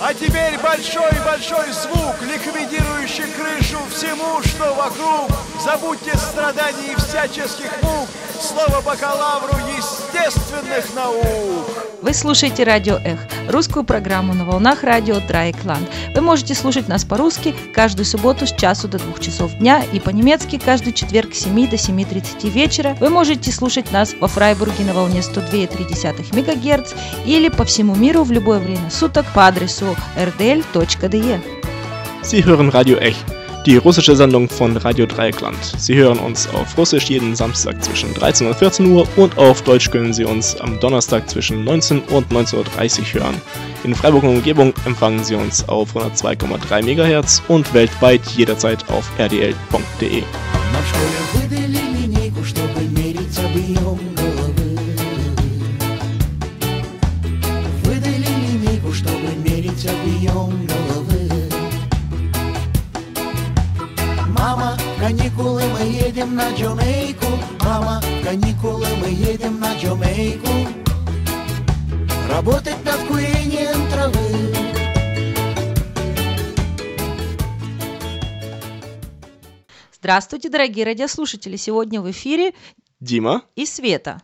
А теперь большой-большой звук, ликвидирующий крышу всему, что вокруг. Забудьте страданий и всяческих мук. Слово бакалавру естественных наук. Вы слушаете Радио Эх, русскую программу на волнах радио Драйкланд. Вы можете слушать нас по-русски каждую субботу с часу до двух часов дня и по-немецки каждый четверг с 7 до 7.30 вечера. Вы можете слушать нас во Фрайбурге на волне 102,3 МГц или по всему миру в любое время суток по адресу rdl.de. Sie hören Radio Ech, die russische Sendung von Radio Dreieckland. Sie hören uns auf Russisch jeden Samstag zwischen 13 und 14 Uhr und auf Deutsch können Sie uns am Donnerstag zwischen 19 und 19.30 Uhr hören. In Freiburg und Umgebung empfangen Sie uns auf 102,3 MHz und weltweit jederzeit auf rdl.de. Нам в школе выдали линейку, чтобы мерить объем Мама, каникулы, мы едем на Джамейку. Мама, каникулы, мы едем на Джамейку. Работать над курением травы. Здравствуйте, дорогие радиослушатели! Сегодня в эфире Дима и Света.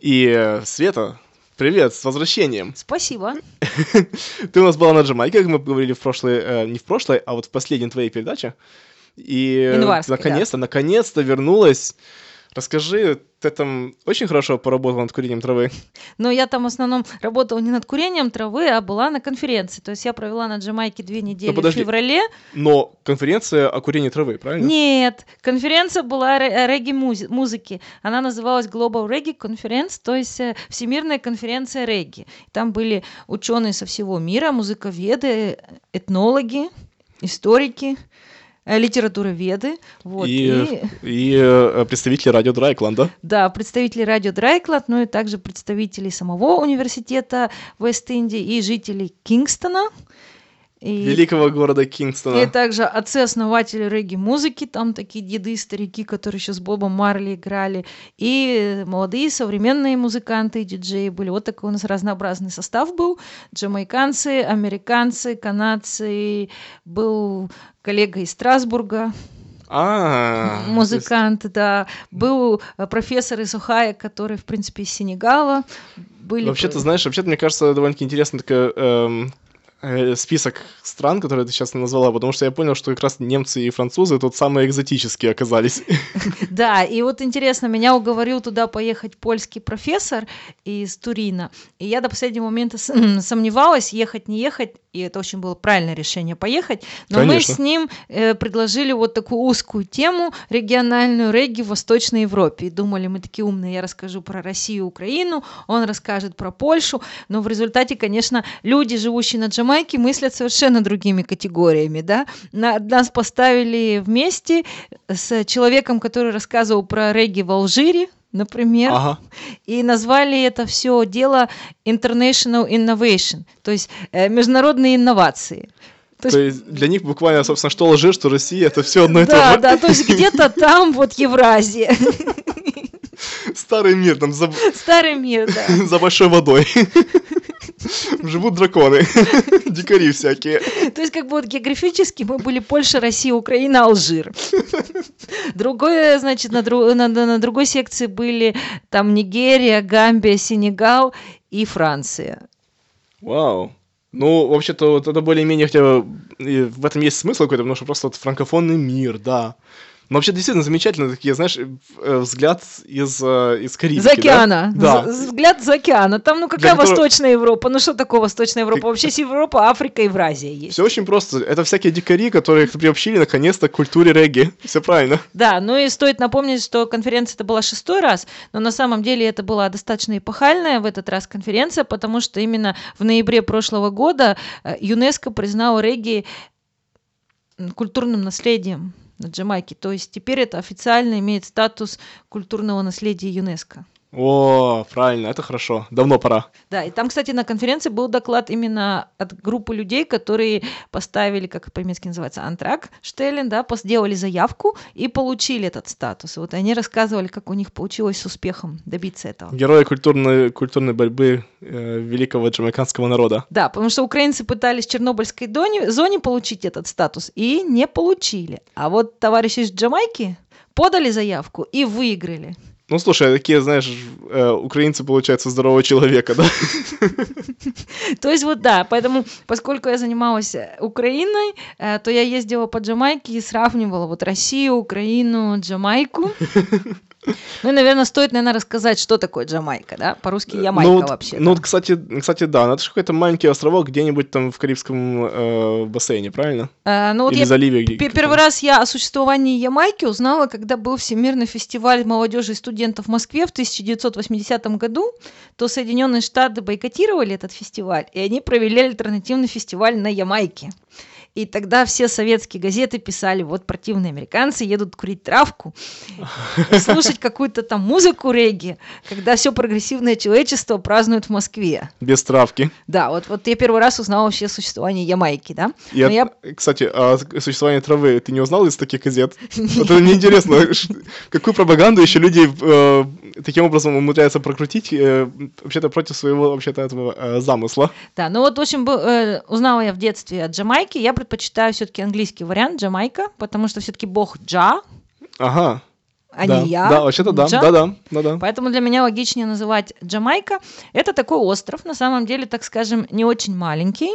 и э, Света, привет, с возвращением. Спасибо. Ты у нас была на Джамайке, как мы говорили в прошлой, э, не в прошлой, а вот в последней твоей передаче. И Январской, да. наконец-то, наконец-то вернулась. Расскажи, ты там очень хорошо поработала над курением травы. Но я там в основном работала не над курением травы, а была на конференции. То есть я провела на Джамайке две недели в подожди. феврале. Но конференция о курении травы, правильно? Нет, конференция была ре- э, регги-музыки. Она называлась Global Reggae Conference, то есть э, Всемирная конференция регги. Там были ученые со всего мира, музыковеды, этнологи, историки, литературоведы. Вот. и, и- и, э, представители радио Драйкланда. Да, представители радио Драйклад, ну и также представители самого университета Вест-Индии и жителей Кингстона. И, Великого города Кингстона. и также отцы-основатели регги-музыки, там такие деды, старики, которые еще с Бобом Марли играли, и молодые современные музыканты и диджеи были. Вот такой у нас разнообразный состав был. Джамайканцы, американцы, канадцы, был коллега из Страсбурга, А, музыкант, да. Был профессор из Ohio, который, в принципе, из Сенегала. Были Вообще-то, знаешь, вообще-то, мне кажется, довольно-таки интересный такой эм, список стран, которые ты сейчас назвала, потому что я понял, что как раз немцы и французы тут самые экзотические оказались. Да, и вот интересно, меня уговорил туда поехать польский профессор из Турина. И я до последнего момента сомневалась, ехать, не ехать. И это очень было правильное решение поехать. Но Конечно. мы с ним э, предложили вот такую узкую тему региональную регги в Восточной Европе. И думали, мы такие умные, я расскажу про Россию и Украину, он расскажет про Польшу. Но в результате, конечно, люди, живущие на Джамайке, мыслят совершенно другими категориями. Да? На- нас поставили вместе с человеком, который рассказывал про регги в Алжире, например, Ага. и назвали это все дело International Innovation, то есть э, международные инновации. То То есть, есть для них буквально, собственно, что Алжир, что Россия, это все одно и то да, же. да, то есть где-то там вот Евразия, Старый мир, там за, старый мир, да. за большой водой. Живут драконы, дикари всякие. То есть как бы вот географически мы были Польша, Россия, Украина, Алжир. Другое, значит, на, дру- на- на- на другой секции были там Нигерия, Гамбия, Сенегал и Франция. Вау. Ну, вообще-то, вот это более-менее хотя бы в этом есть смысл какой-то, потому что просто вот франкофонный мир, да. Но вообще действительно замечательно такие, знаешь, э, взгляд из, э, из Карибики, За океана. Да. З- Взгляд за океана. Там, ну, какая которого- Восточная Европа? Ну, что такое Восточная Европа? Вообще есть Европа, Африка, Евразия есть. Все очень просто. Это всякие дикари, которые приобщили наконец-то к культуре регги. Все правильно. Да, ну и стоит напомнить, что конференция это была шестой раз, но на самом деле это была достаточно эпохальная в этот раз конференция, потому что именно в ноябре прошлого года э, ЮНЕСКО признала регги культурным наследием на Джамайке. То есть теперь это официально имеет статус культурного наследия ЮНЕСКо. О, правильно, это хорошо. Давно пора. Да, и там, кстати, на конференции был доклад именно от группы людей, которые поставили, как по-немецки называется, антрак, штеллен, да, сделали заявку и получили этот статус. Вот они рассказывали, как у них получилось с успехом добиться этого. Герои культурной, культурной борьбы э, великого джамайканского народа. Да, потому что украинцы пытались в Чернобыльской доне, зоне получить этот статус и не получили. А вот товарищи из Джамайки подали заявку и выиграли. Ну, слушай, такие, знаешь, э, украинцы, получается, здорового человека, да? То есть вот да, поэтому, поскольку я занималась э, Украиной, э, то я ездила по Джамайке и сравнивала вот Россию, Украину, Джамайку. Ну и, наверное, стоит, наверное, рассказать, что такое Джамайка, да? По-русски Ямайка ну, вообще. Ну, кстати, кстати, да, ну, это же какой-то маленький островок где-нибудь там в Карибском э, бассейне, правильно? А, ну, вот Или я заливе. где- пе- первый раз я о существовании Ямайки узнала, когда был Всемирный фестиваль молодежи и студентов в Москве в 1980 году, то Соединенные Штаты бойкотировали этот фестиваль, и они провели альтернативный фестиваль на Ямайке. И тогда все советские газеты писали, вот противные американцы едут курить травку, слушать какую-то там музыку регги, когда все прогрессивное человечество празднует в Москве. Без травки. Да, вот, вот я первый раз узнала вообще о существовании Ямайки, да. От- я Кстати, а существование травы ты не узнал из таких газет? Вот это мне интересно, какую пропаганду еще люди э, таким образом умудряются прокрутить, э, вообще-то против своего вообще-то этого э, замысла. Да, ну вот, в общем, узнала я в детстве о Джамайке. Я предпочитаю все-таки английский вариант Джамайка, потому что все-таки бог Джа, Ага. а да. не я. Да, вообще-то да, Джа. да-да, да-да. Поэтому для меня логичнее называть Джамайка. Это такой остров, на самом деле, так скажем, не очень маленький.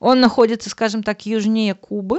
Он находится, скажем так, южнее Кубы.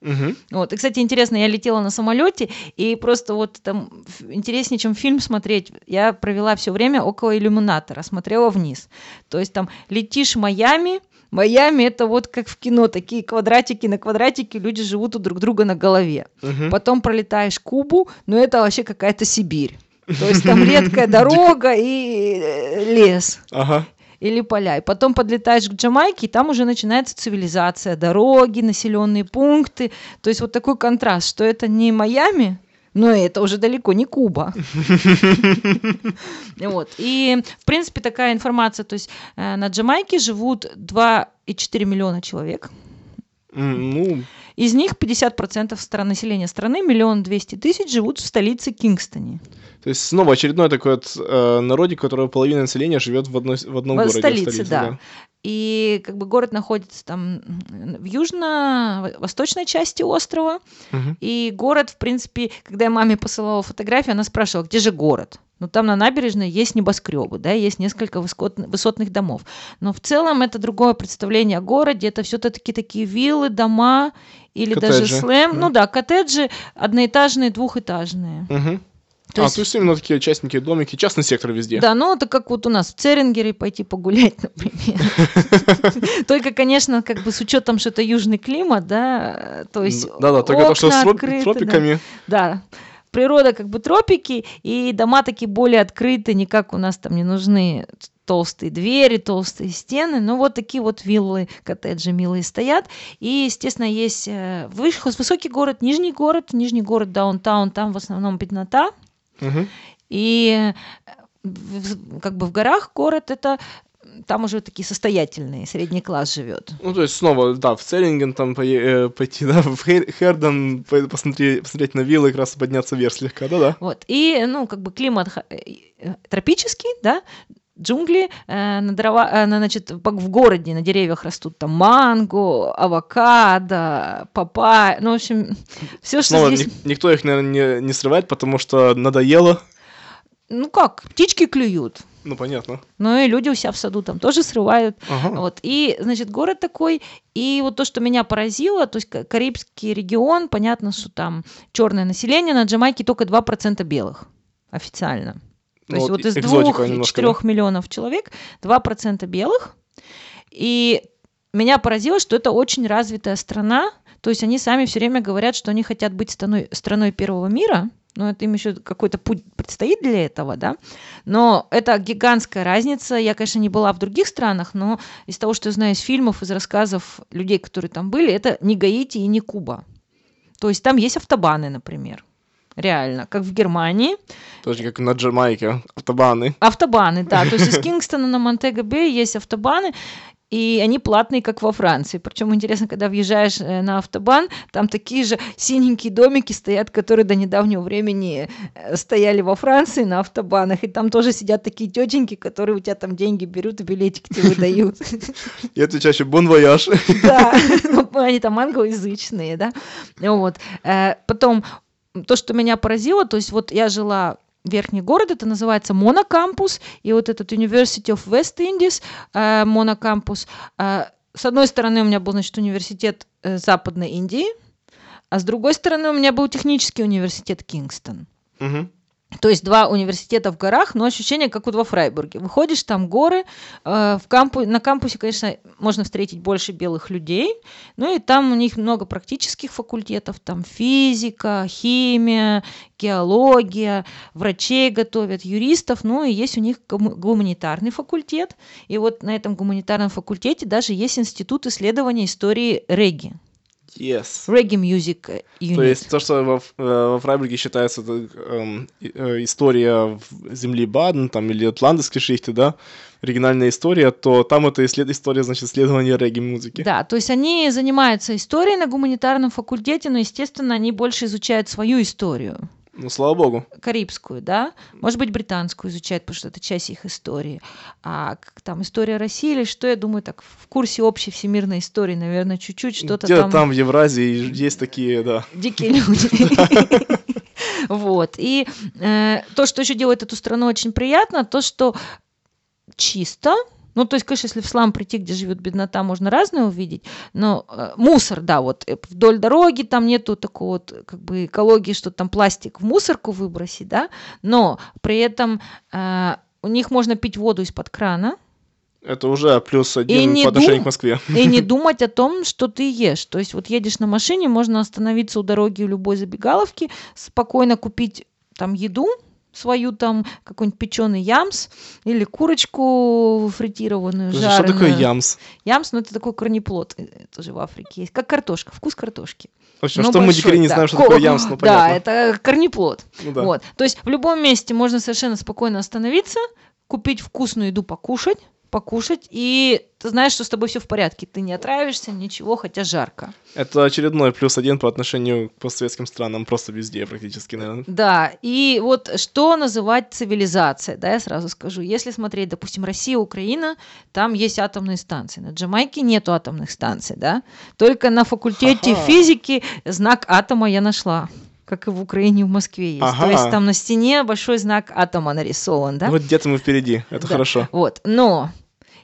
Мгм. Вот. И, кстати, интересно, я летела на самолете, и просто вот там интереснее, чем фильм смотреть, я провела все время около иллюминатора, смотрела вниз. То есть там летишь в Майами, Майами это вот как в кино, такие квадратики на квадратике, люди живут у друг друга на голове. Мгм. Потом пролетаешь Кубу, но это вообще какая-то Сибирь. То есть там редкая дорога и э, лес Ага. или поля. И потом подлетаешь к Джамайке, и там уже начинается цивилизация, дороги, населенные пункты. То есть вот такой контраст, что это не Майами, но это уже далеко не Куба. Вот. И, в принципе, такая информация. То есть э, на Джамайке живут 2,4 миллиона человек. Ну, Из них 50% стран, населения страны, миллион двести тысяч, живут в столице Кингстоне. то есть снова очередной такой вот э, народик, которого половина населения живет в, одной, в одном В городе. в столице, да. И как бы город находится там в южно-восточной части острова. Мгм. И город, в принципе, когда я маме посылала фотографии, она спрашивала, где же город? Ну, там на набережной есть небоскребы, да, есть несколько высот- высотных домов. Но в целом это другое представление о городе. Это все-таки такие виллы, дома или даже Коттеджи, слэм. да. Ну да, коттеджи одноэтажные, двухэтажные. Мгм. То а, есть- то есть именно такие частники, домики, частный сектор везде. Да, ну это как вот у нас в Церингере пойти погулять, например. Только, конечно, как бы с учетом, что это южный климат, да, то есть Да-да, только то, что с тропиками. Да, природа как бы тропики, и дома такие более открыты, не как у нас там не нужны толстые двери, толстые стены, но вот такие вот виллы, коттеджи милые стоят. И, естественно, есть э, высокий город, нижний город, нижний город даунтаун, там в основном беднота, Мгм. и э, как бы в горах город это там уже такие состоятельные, средний класс живет. Ну, то есть снова, да, в Целлинген там э, пойти, да, в Хер- Хердон по- посмотреть, посмотреть на виллы, как раз подняться вверх слегка, да-да. Вот. И, ну, как бы климат э, тропический, да, джунгли, э, на дрова, э, на, значит, в городе на деревьях растут там манго, авокадо, папайя, ну, в общем, все, что Снова здесь... ни- никто их, наверное, не, не срывает, потому что надоело. Ну как, птички клюют, Ну, понятно. ну и люди у себя в саду там тоже срывают. Ага. Вот. И, значит, город такой, и вот то, что меня поразило, то есть Ка- Карибский регион, понятно, что там черное население, на Джамайке только 2% белых официально. То Ну, есть вот вот из экзотика немножко, 2-4 миллионов человек 2% белых. И меня поразило, что это очень развитая страна. То есть они сами все время говорят, что они хотят быть страной, страной первого мира. Но это им еще какой-то путь предстоит для этого, да. Но это гигантская разница. Я, конечно, не была в других странах, но из того, что я знаю из фильмов, из рассказов людей, которые там были, это не Гаити и не Куба. То есть там есть автобаны, например. Реально, как в Германии. Тоже как на Джамайке, автобаны. Автобаны, да, то есть из Кингстона на Монтего-Бэй есть автобаны, и они платные, как во Франции. Причем интересно, когда въезжаешь э, на автобан, там такие же синенькие домики стоят, которые до недавнего времени э, стояли во Франции на автобанах, и там тоже сидят такие тетеньки, которые у тебя там деньги берут и билетик тебе выдают. И отвечают еще «Bon voyage». Да, ну, они там англоязычные, да. Вот. Э, потом то, что меня поразило, то есть вот я жила верхний город, это называется Mona Campus, и вот этот University of West Indies, э, Монокампус, э, с одной стороны у меня был, значит, университет э, Западной Индии, а с другой стороны у меня был технический университет Кингстон. Мгм. То есть два университета в горах, но ощущение, как вот во Фрайбурге. Выходишь, там горы, э, в кампу... на кампусе, конечно, можно встретить больше белых людей, ну и там у них много практических факультетов, там физика, химия, геология, врачей готовят, юристов, ну и есть у них гуманитарный факультет, и вот на этом гуманитарном факультете даже есть институт исследования истории регги, Yes. регги Music Unit. То есть то, что во, э, во Фрайбурге считается и- э, история в- земли Баден там, или Атлантской шихты, да, оригинальная история, то там это исслед- история, значит, исследования регги-музыки. Да, то есть они занимаются историей на гуманитарном факультете, но, естественно, они больше изучают свою историю, Ну, слава богу. карибскую, да, может быть, британскую изучают, потому что это часть их истории. А как там история России или что, я думаю, так в курсе общей всемирной истории, наверное, чуть-чуть что-то Где-то там, там в Евразии есть такие, да. дикие люди. Вот. И э, то, что еще делает эту страну очень приятно, то, что чисто, ну, то есть, конечно, если в слам прийти, где живет беднота, можно разное увидеть, но э, мусор, да, вот э, вдоль дороги там нету такой вот, как бы, экологии, что там пластик в мусорку выбросить, да, но при этом э, у них можно пить воду из-под крана, Это уже плюс один по отношению дум- к Москве. и не думать о том, что ты ешь. То есть вот едешь на машине, можно остановиться у дороги у любой забегаловки, спокойно купить там еду, свою там какой-нибудь печеный ямс или курочку фритированную, Что жареную. такое ямс? Ямс, ну это такой корнеплод, э, тоже в Африке есть, как картошка, вкус картошки. В общем, Ну, что мы большой, дикари не да. знаем, что Ко- такое ямс, ну Да, понятно. это корнеплод. Ну да. Вот. То есть в любом месте можно совершенно спокойно остановиться, купить вкусную еду покушать, покушать, и ты знаешь, что с тобой все в порядке. Ты не отравишься, ничего, хотя жарко. Это очередной плюс один по отношению к постсоветским странам, просто везде практически, наверное. Да, и вот что называть цивилизацией, да, я сразу скажу. Если смотреть, допустим, Россия, Украина, там есть атомные станции. На Джамайке нету атомных станций, да. Только на факультете Ха-ха. физики знак атома я нашла как и в Украине в Москве есть. Ага. То есть там на стене большой знак атома нарисован, да? Вот где-то мы впереди, это Да. хорошо. Вот, но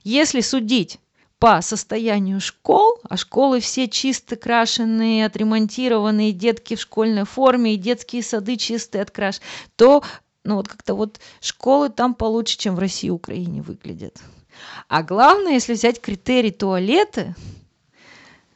если судить по состоянию школ, а школы все чисто крашеные, отремонтированные, детки в школьной форме, и детские сады чистые откраш, то ну вот как-то вот школы там получше, чем в России и Украине выглядят. А главное, если взять критерий туалеты,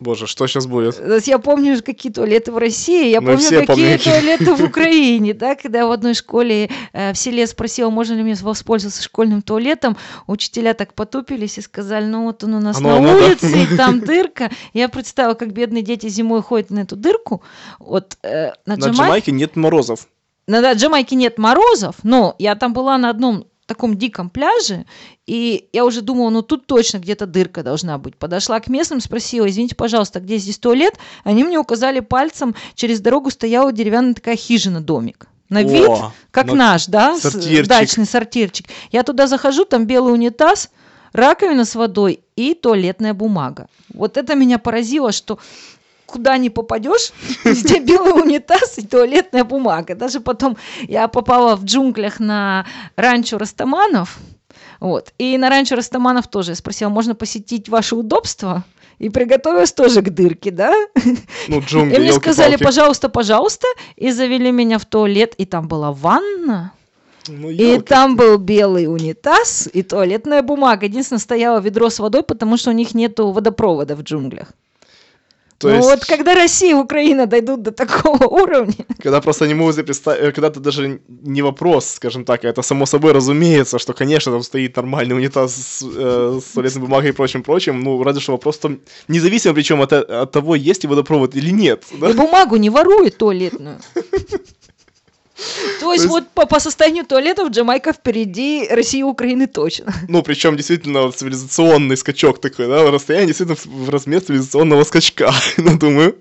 Боже, что сейчас будет? есть я помню, какие туалеты в России, я Мы помню, все какие помним, туалеты в Украине, да, когда я в одной школе э, в селе спросила, можно ли мне воспользоваться школьным туалетом, учителя так потупились и сказали, ну вот он у нас Оно на оно, да? улице, и там дырка. Я представила, как бедные дети зимой ходят на эту дырку. Вот э, на, На Джамай- Джамайке нет морозов. на Джамайке нет морозов, но я там была на одном таком диком пляже, и я уже думала, ну тут точно где-то дырка должна быть. Подошла к местным, спросила, извините, пожалуйста, где здесь туалет? Они мне указали пальцем, через дорогу стояла деревянная такая хижина, домик. На О, вид, как ну, наш, да, сортирчик. дачный сортирчик. Я туда захожу, там белый унитаз, раковина с водой и туалетная бумага. Вот это меня поразило, что куда не попадешь, везде белый унитаз и туалетная бумага. Даже потом я попала в джунглях на ранчо Растаманов, вот, и на ранчо Растаманов тоже я спросила, можно посетить ваше удобство? И приготовилась тоже к дырке, да? Ну, И джунгли, мне сказали, пожалуйста, пожалуйста, и завели меня в туалет, и там была ванна, Ну, и там был белый унитаз и туалетная бумага. Единственное, стояло ведро с водой, потому что у них нету водопровода в джунглях. То ну есть, вот когда Россия и Украина дойдут до такого уровня, когда просто не могут представить, когда это даже не вопрос, скажем так, а это само собой разумеется, что, конечно, там стоит нормальный унитаз с, э, с туалетной бумагой и прочим-прочим, ну, разве что вопрос там, независимо причем от, от того, есть ли водопровод или нет, да? и бумагу не воруют туалетную. То есть вот по, состоянию туалетов Джамайка впереди России и Украины точно. Ну, причем действительно цивилизационный скачок такой, да, расстояние действительно в размер цивилизационного скачка, ну, думаю.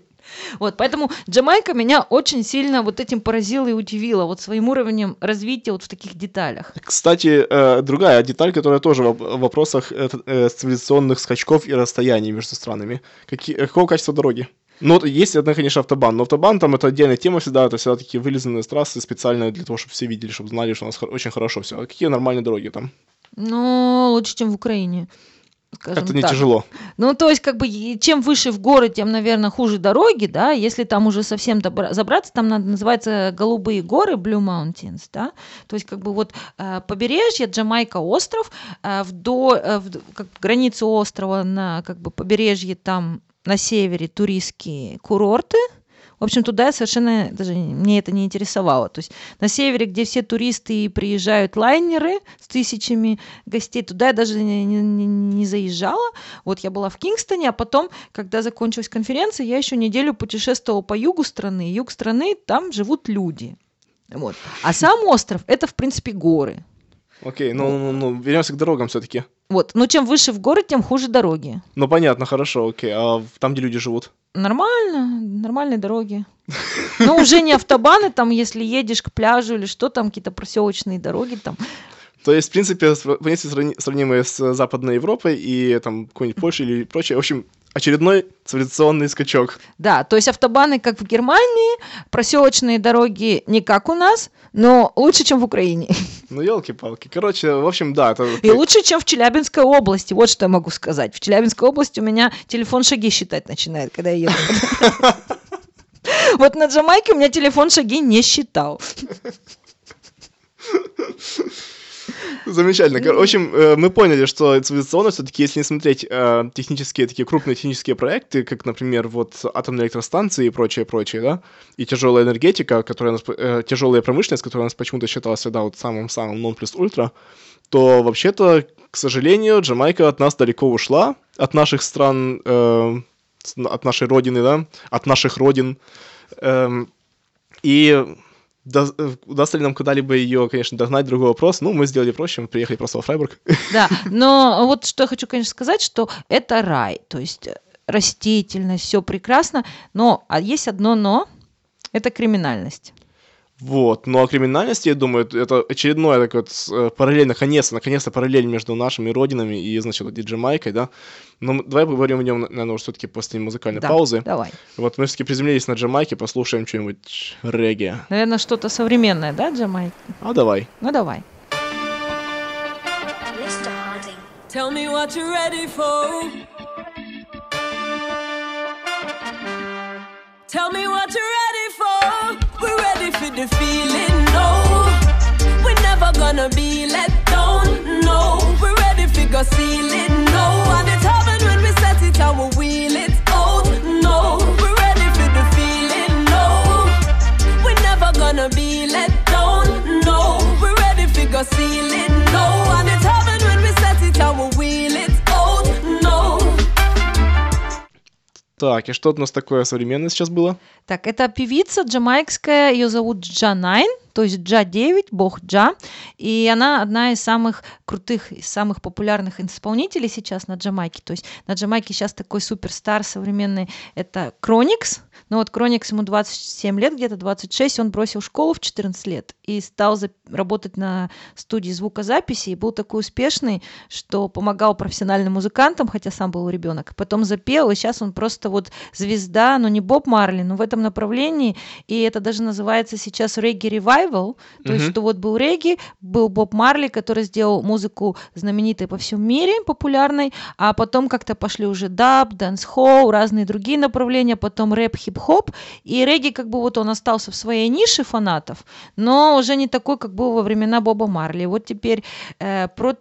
Вот, поэтому Джамайка меня очень сильно вот этим поразила и удивила, вот своим уровнем развития вот в таких деталях. Кстати, э, другая деталь, которая тоже в вопросах э, э, цивилизационных скачков и расстояний между странами. Какие, какого качества дороги? Ну, вот есть одна, конечно, автобан, но автобан там это отдельная тема всегда, это всегда такие вылизанные трассы специально для того, чтобы все видели, чтобы знали, что у нас очень хорошо все. А какие нормальные дороги там? Ну, лучше, чем в Украине. Скажем это не так. тяжело. Ну, то есть, как бы, чем выше в горы, тем, наверное, хуже дороги, да, если там уже совсем добра- забраться, там надо, называется Голубые горы, Blue Mountains, да, то есть, как бы, вот э, побережье, Джамайка остров, э, вдоль, э, в, как границу острова на, как бы, побережье там на севере туристские курорты. В общем, туда я совершенно даже мне это не интересовало. То есть на севере, где все туристы и приезжают лайнеры с тысячами гостей, туда я даже не, не, не заезжала. Вот я была в Кингстоне, а потом, когда закончилась конференция, я еще неделю путешествовала по югу страны. Юг страны, там живут люди. Вот. А сам остров это, в принципе, горы. Окей, ну, ну, ну, вернемся к дорогам все-таки. Вот. Но чем выше в горы, тем хуже дороги. Ну, понятно, хорошо, окей. А там, где люди живут? Нормально, нормальные дороги. Но уже не автобаны, там, если едешь к пляжу или что, там какие-то проселочные дороги, там. То есть, в принципе, понятия сравни- сравнимые с Западной Европой и там какой-нибудь Польшей или прочее. В общем, очередной цивилизационный скачок. Да, то есть автобаны, как в Германии, проселочные дороги не как у нас, но лучше, чем в Украине. Ну, елки-палки. Короче, в общем, да. Это... И лучше, чем в Челябинской области. Вот что я могу сказать. В Челябинской области у меня телефон шаги считать начинает, когда я еду. Вот на Джамайке у меня телефон шаги не считал. Замечательно. В общем, э, мы поняли, что цивилизационно все-таки, если не смотреть э, технические, такие крупные технические проекты, как, например, вот атомные электростанции и прочее, прочее, да, и тяжелая энергетика, которая нас, э, тяжелая промышленность, которая у нас почему-то считалась всегда вот самым-самым non плюс ультра, то вообще-то, к сожалению, Джамайка от нас далеко ушла, от наших стран, от нашей родины, да, от наших родин. Эм, и да- э, удастся ли нам когда-либо ее, конечно, догнать, другой вопрос. Ну, мы сделали проще, мы приехали просто во Фрайбург. Да, но вот что я хочу, конечно, сказать, что это рай, то есть э, растительность, все прекрасно, но а есть одно но, это криминальность. Вот, ну а криминальность, я думаю, это- очередное такое вот э, параллель, наконец-то, наконец-то параллель между нашими родинами и, значит, вот и Джамайкой, да. Но мы- давай поговорим о нем, наверное, уже все-таки после музыкальной Да, паузы. Давай. Вот мы все-таки приземлились на Джамайке, послушаем что-нибудь регги. Наверное, что-то современное, да, Джамайка? А давай. Ну давай. Tell me what you're ready for. Tell me what you're ready. For the feeling, no. We're never gonna be let down, no. We're ready for go ceiling, no. And it's heaven when we set it we wheel Так, и что у нас такое современное сейчас было? Так, это певица джамайкская, ее зовут Джа Найн, то есть Джа 9, бог Джа, и она одна из самых крутых, самых популярных исполнителей сейчас на Джамайке, то есть на Джамайке сейчас такой суперстар современный, это Кроникс, ну вот Кроникс ему 27 лет, где-то 26, он бросил школу в 14 лет и стал зап- работать на студии звукозаписи, и был такой успешный, что помогал профессиональным музыкантам, хотя сам был ребенок, потом запел, и сейчас он просто вот звезда, но не Боб Марли, но в этом направлении, и это даже называется сейчас reggae revival, то есть Мгм. что вот был регги, был Боб Марли, который сделал музыку знаменитой по всему мире, популярной, а потом как-то пошли уже даб, dancehall, разные другие направления, потом рэп, хип-хоп, и регги как бы вот он остался в своей нише фанатов, но уже не такой, как был во времена Боба Марли. Вот теперь Prodigy, э, про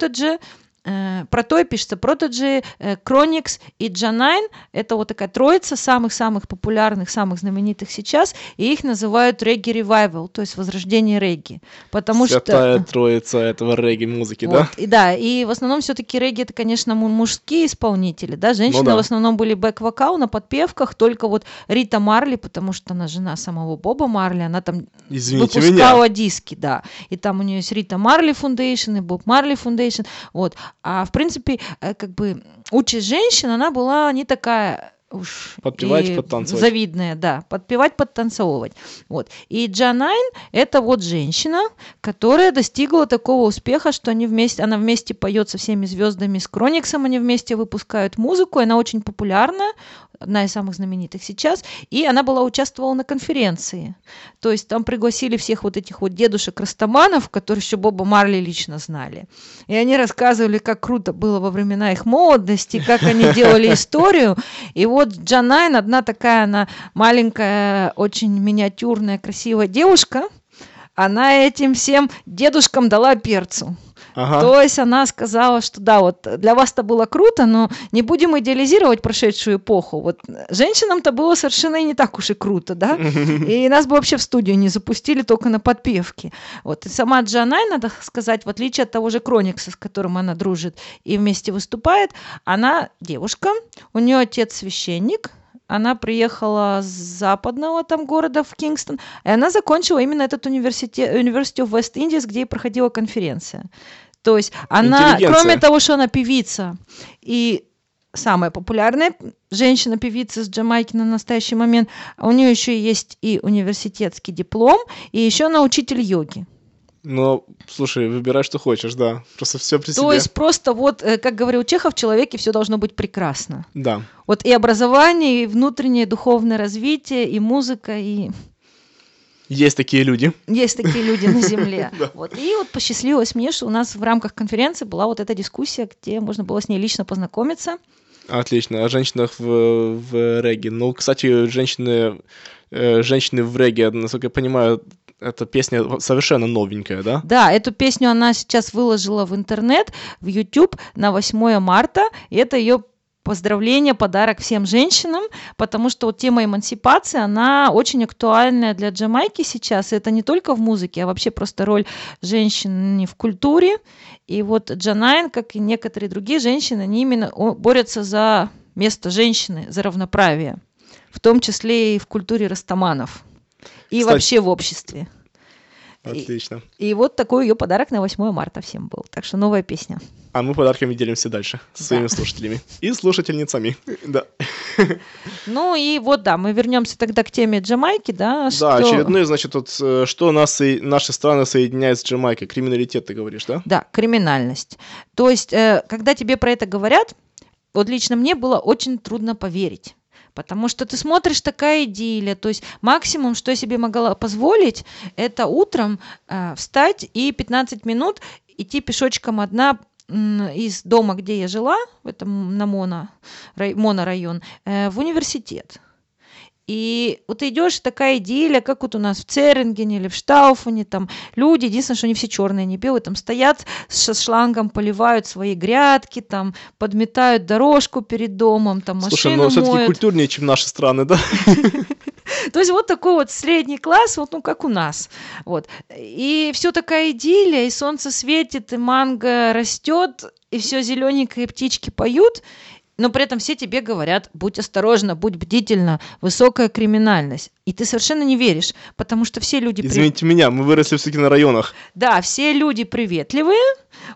то и пишется Protoje, э, Chronixx и Jah9. Это вот такая троица самых-самых популярных, самых знаменитых сейчас, и их называют reggae revival, то есть возрождение регги. Потому Святая что... троица этого регги-музыки, Вот, да? И да, и в основном все-таки регги это, конечно, му- мужские исполнители, да, женщины да. в основном были бэк-вокал на подпевках, только вот Рита Марли, потому что она жена самого Боба Марли, она там Извините выпускала меня. диски, да, и там у нее есть Рита Марли Foundation и Боб Марли Foundation, вот, а в принципе, э, как бы участь женщин, она была не такая уж Подпевать, и подтанцевать. завидная, да, подпевать, подтанцовывать, вот. И Джанайн это вот женщина, которая достигла такого успеха, что они вместе, она вместе поет со всеми звездами, с Крониксом они вместе выпускают музыку, она очень популярна, одна из самых знаменитых сейчас, и она была участвовала на конференции. То есть там пригласили всех вот этих вот дедушек-растаманов, которые еще Боба Марли лично знали. И они рассказывали, как круто было во времена их молодости, как они делали историю. И вот Джанайн, одна такая она маленькая, очень миниатюрная, красивая девушка, она этим всем дедушкам дала перцу. Ага. То есть она сказала, что да, вот для вас это было круто, но не будем идеализировать прошедшую эпоху. Вот женщинам-то было совершенно и не так уж и круто, да? И нас бы вообще в студию не запустили только на подпевке. Вот. И сама Джанай, надо сказать, в отличие от того же Кроникса, с которым она дружит и вместе выступает, она девушка, у нее отец священник, она приехала с западного там города в Кингстон, и она закончила именно этот университет, of West Indies, где и проходила конференция. То есть она, кроме того, что она певица и самая популярная женщина-певица с Джамайки на настоящий момент, у нее еще есть и университетский диплом, и еще она учитель йоги. Ну, слушай, выбирай, что хочешь, да. Просто все при То себе. есть просто вот, э, как говорил Чехов, в человеке все должно быть прекрасно. Да. Вот и образование, и внутреннее духовное развитие, и музыка, и Есть такие люди. есть такие люди на Земле. Вот. И вот посчастливилось мне, что у нас в рамках конференции была вот эта дискуссия, где можно было с ней лично познакомиться. Отлично. О женщинах в, в регги. Ну, кстати, женщины, э, женщины в регги, насколько я понимаю, эта песня совершенно новенькая, да? Да, эту песню она сейчас выложила в интернет, в YouTube на 8 марта, и это ее поздравление, подарок всем женщинам, потому что вот тема эмансипации, она очень актуальная для Джамайки сейчас. И это не только в музыке, а вообще просто роль женщин в культуре. И вот Джанайн, как и некоторые другие женщины, они именно борются за место женщины, за равноправие, в том числе и в культуре растаманов. И Кстати- вообще в обществе. Отлично. И вот такой ее подарок на 8 марта всем был. Так что новая песня. А мы подарками делимся дальше со своими слушателями и слушательницами. Да. Ну и вот, да, мы вернемся тогда к теме Джамайки, да, Да, что... очередной, значит, вот, э, что нас и наши страны соединяет с Джамайкой? Криминалитет, ты говоришь, да? Да, криминальность. То есть, э, когда тебе про это говорят, вот лично мне было очень трудно поверить. Потому что ты смотришь такая идиллия, то есть максимум, что я себе могла позволить, это утром э, встать и 15 минут идти пешочком одна из дома, где я жила, в этом на Моно, рай- монорайон, э, в университет. И вот идешь, такая идиллия, как вот у нас в Церингене или в Штауфене, там люди, единственное, что они все черные, не белые, там стоят с шлангом, поливают свои грядки, там подметают дорожку перед домом, там Слушай, машину но все-таки культурнее, чем наши страны, да? То есть вот такой вот средний класс, вот ну как у нас, вот. И все такая идиллия, и солнце светит, и манго растет, и все зелененькое, и птички поют, но при этом все тебе говорят, будь осторожна, будь бдительна, высокая криминальность. И ты совершенно не веришь, потому что все люди... при- Извините меня, мы выросли все-таки на районах. Да, все люди приветливые,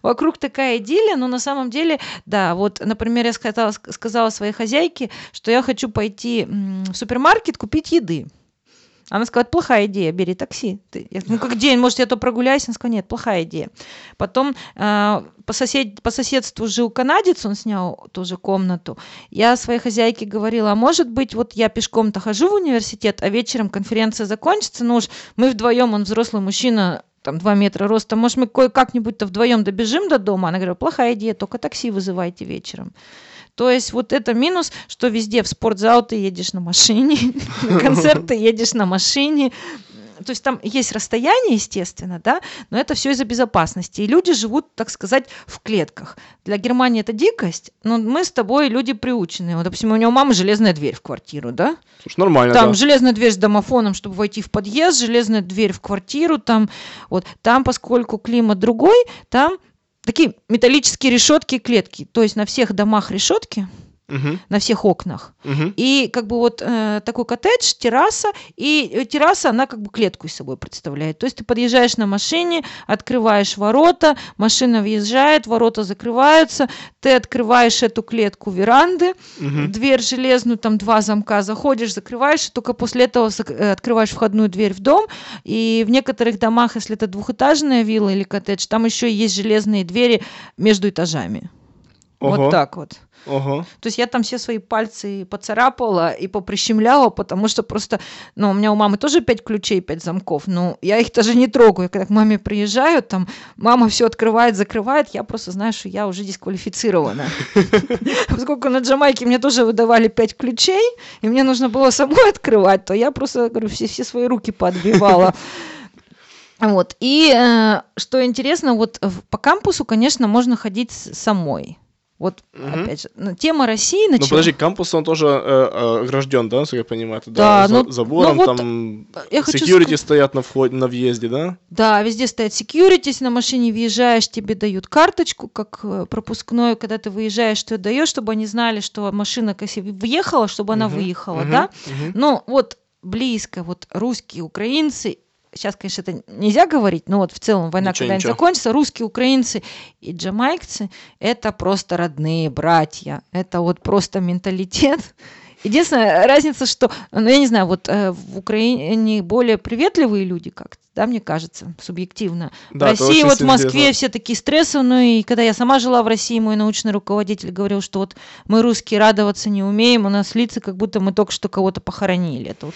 вокруг такая идиллия, но на самом деле, да, вот, например, я сказала, сказала своей хозяйке, что я хочу пойти в супермаркет купить еды. Она сказала, плохая идея, бери такси. Ты- Я, ну как день, может, я то прогуляюсь? Она сказала, нет, плохая идея. Потом э, по, сосед, по соседству жил канадец, он снял тоже комнату. Я своей хозяйке говорила, а может быть, вот я пешком-то хожу в университет, а вечером конференция закончится, ну уж мы вдвоем, он взрослый мужчина, там 2 метра роста, может, мы кое-как-нибудь-то вдвоем добежим до дома? Она говорила, плохая идея, только такси вызывайте вечером. То есть вот это минус, что везде в спортзал ты едешь на машине, на концерт ты едешь на машине, то есть там есть расстояние, естественно, да, но это все из-за безопасности. И люди живут, так сказать, в клетках. Для Германии это дикость, но мы с тобой люди приученные. Вот, допустим, у него мама железная дверь в квартиру, да? Слушай, нормально, Там да. железная дверь с домофоном, чтобы войти в подъезд, железная дверь в квартиру, там вот там, поскольку климат другой, там такие металлические решетки клетки. То есть на всех домах решетки, Мгм, на всех окнах. мгм. И как бы вот э, такой коттедж, терраса, и э, терраса, она как бы клетку из собой представляет. То есть ты подъезжаешь на машине, открываешь ворота, машина въезжает, ворота закрываются, ты открываешь эту клетку веранды, Мгм. дверь железную, там два замка, заходишь, закрываешь, и только после этого э, открываешь входную дверь в дом. И в некоторых домах, если это двухэтажная вилла или коттедж, там еще есть железные двери между этажами. Ого, Вот так вот. Ого. То есть я там все свои пальцы поцарапала и поприщемляла, потому что просто, ну, у меня у мамы тоже пять ключей, пять замков, но я их даже не трогаю. Когда к маме приезжаю, там мама все открывает, закрывает, я просто знаю, что я уже дисквалифицирована. Поскольку на Джамайке мне тоже выдавали пять ключей, и мне нужно было самой открывать, то я просто, говорю, все, все свои руки подбивала. Вот. И э, что интересно, вот по кампусу, конечно, можно ходить самой. Вот, Мгм. опять же, ну, тема России Ну начала... подожди, кампус он тоже э, э, огражден, да, насколько я понимаю? Да, за- ну- забором, ну вот, там я хочу security стоят на входе, на въезде, да? Да, везде стоят security, если на машине въезжаешь, тебе дают карточку, как э, пропускной, когда ты выезжаешь, ты даешь, чтобы они знали, что машина, если въехала, чтобы она Мгм, выехала, мгм, да? мгм. Ну, вот близко, вот русские, украинцы, сейчас, конечно, это нельзя говорить, но вот в целом война когда-нибудь закончится, русские, украинцы и джамайкцы – это просто родные братья, это вот просто менталитет. Единственная разница, что, ну, я не знаю, вот э, в Украине более приветливые люди как-то, да, мне кажется, субъективно. Да, в России, вот в Москве известно. все такие стрессовые, и когда я сама жила в России, мой научный руководитель говорил, что вот мы русские радоваться не умеем, у нас лица, как будто мы только что кого-то похоронили. Это вот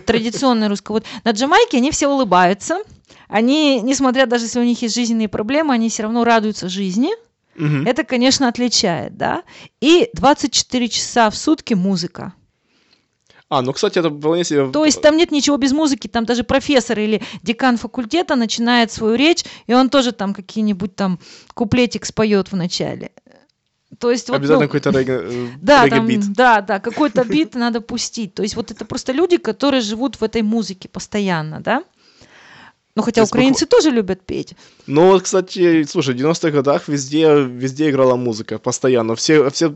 традиционное русское. Вот на Джамайке они все улыбаются, они, несмотря даже если у них есть жизненные проблемы, они все равно радуются жизни. Это, конечно, отличает, да. И 24 часа в сутки музыка. А, ну, кстати, это вполне себе... То есть там нет ничего без музыки, там даже профессор или декан факультета начинает свою речь, и он тоже там какие-нибудь там куплетик споет в начале. То есть вот, Обязательно ну, какой-то регги- э, да, там, регги-бит. да, да, какой-то бит надо пустить. То есть вот это просто люди, которые живут в этой музыке постоянно, да? Ну, хотя То украинцы тоже любят петь. Ну вот, кстати, слушай, в 90-х годах везде, везде играла музыка, постоянно. Все, все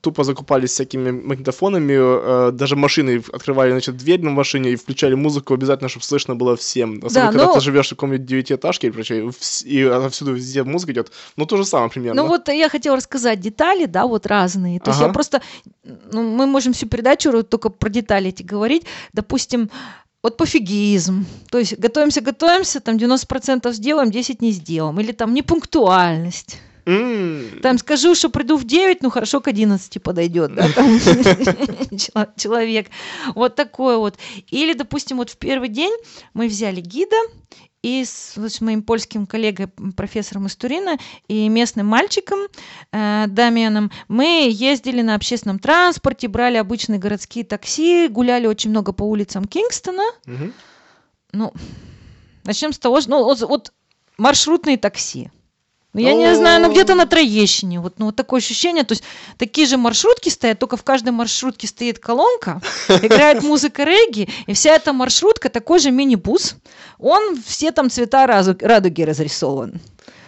тупо закупались всякими магнитофонами, э, даже машины открывали, значит, дверь на машине и включали музыку обязательно, чтобы слышно было всем. Особенно, Да, когда но- ты живешь в каком-нибудь девятиэтажке и прочее, и отовсюду везде музыка идет. Ну, то же самое примерно. Ну вот я хотела рассказать детали, да, вот разные. То есть Ага. я просто, ну, мы можем всю передачу только про детали эти говорить. Допустим, вот пофигизм. То есть готовимся, готовимся, там 90% сделаем, 10 не сделаем. Или там непунктуальность. Там скажу, что приду в 9, ну хорошо, к 11 подойдет, да, там чело- человек. Вот такое вот. Или, допустим, вот в первый день мы взяли гида, и с, с моим польским коллегой, профессором из Турина, и местным мальчиком э, Дамианом мы ездили на общественном транспорте, брали обычные городские такси, гуляли очень много по улицам Кингстона. мгм. Ну, начнем с того, что ну, вот, вот маршрутные такси. Ну, я не знаю, ну где-то на Троещине. Вот, ну, вот такое ощущение. То есть такие же маршрутки стоят, только в каждой маршрутке стоит колонка, играет музыка регги, и вся эта маршрутка такой же мини-бус. Он все там цвета радуги разрисован.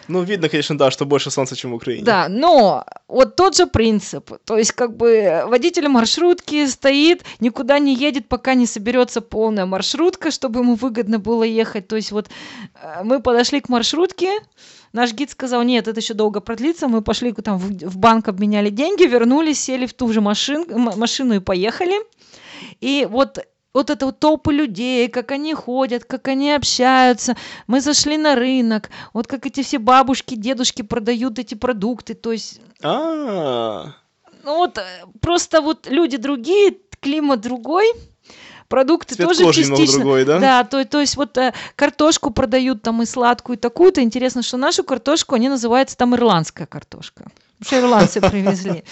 Ну, видно, конечно, да, что больше солнца, чем в Украине. Да, но вот тот же принцип. То есть, как бы водитель маршрутки стоит, никуда не едет, пока не соберется полная маршрутка, чтобы ему выгодно было ехать. То есть, вот э, мы подошли к маршрутке, наш гид сказал, нет, это еще долго продлится. Мы пошли там в, в банк, обменяли деньги, вернулись, сели в ту же машин, машину и поехали. И вот вот это вот толпы людей, как они ходят, как они общаются. Мы зашли на рынок, вот как эти все бабушки, дедушки продают эти продукты. То есть, А, ну вот э, просто вот люди другие, климат другой, продукты Цвет тоже кожи частично. другой, да? Да, то, то есть вот э, картошку продают там и сладкую, и такую-то. Интересно, что нашу картошку, они называются там ирландская картошка. Потому что ирландцы привезли.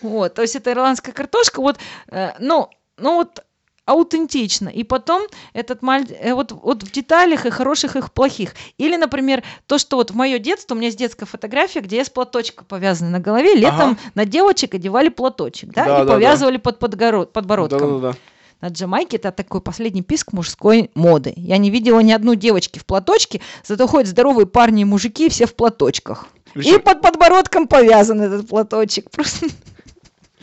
Вот, то есть это ирландская картошка. Вот, э, ну, ну вот аутентично. И потом этот маль... э, вот, вот в деталях и хороших, и плохих. Или, например, то, что вот в мое детство, у меня есть детская фотография, где я с платочком повязана на голове, летом Ага. на девочек одевали платочек, да, Да, и да, да. повязывали под подгоро- подбородком. Да-да-да. На Джамайке это такой последний писк мужской моды. Я не видела ни одной девочки в платочке, зато ходят здоровые парни и мужики, все в платочках. И Причем- под подбородком повязан этот платочек. Просто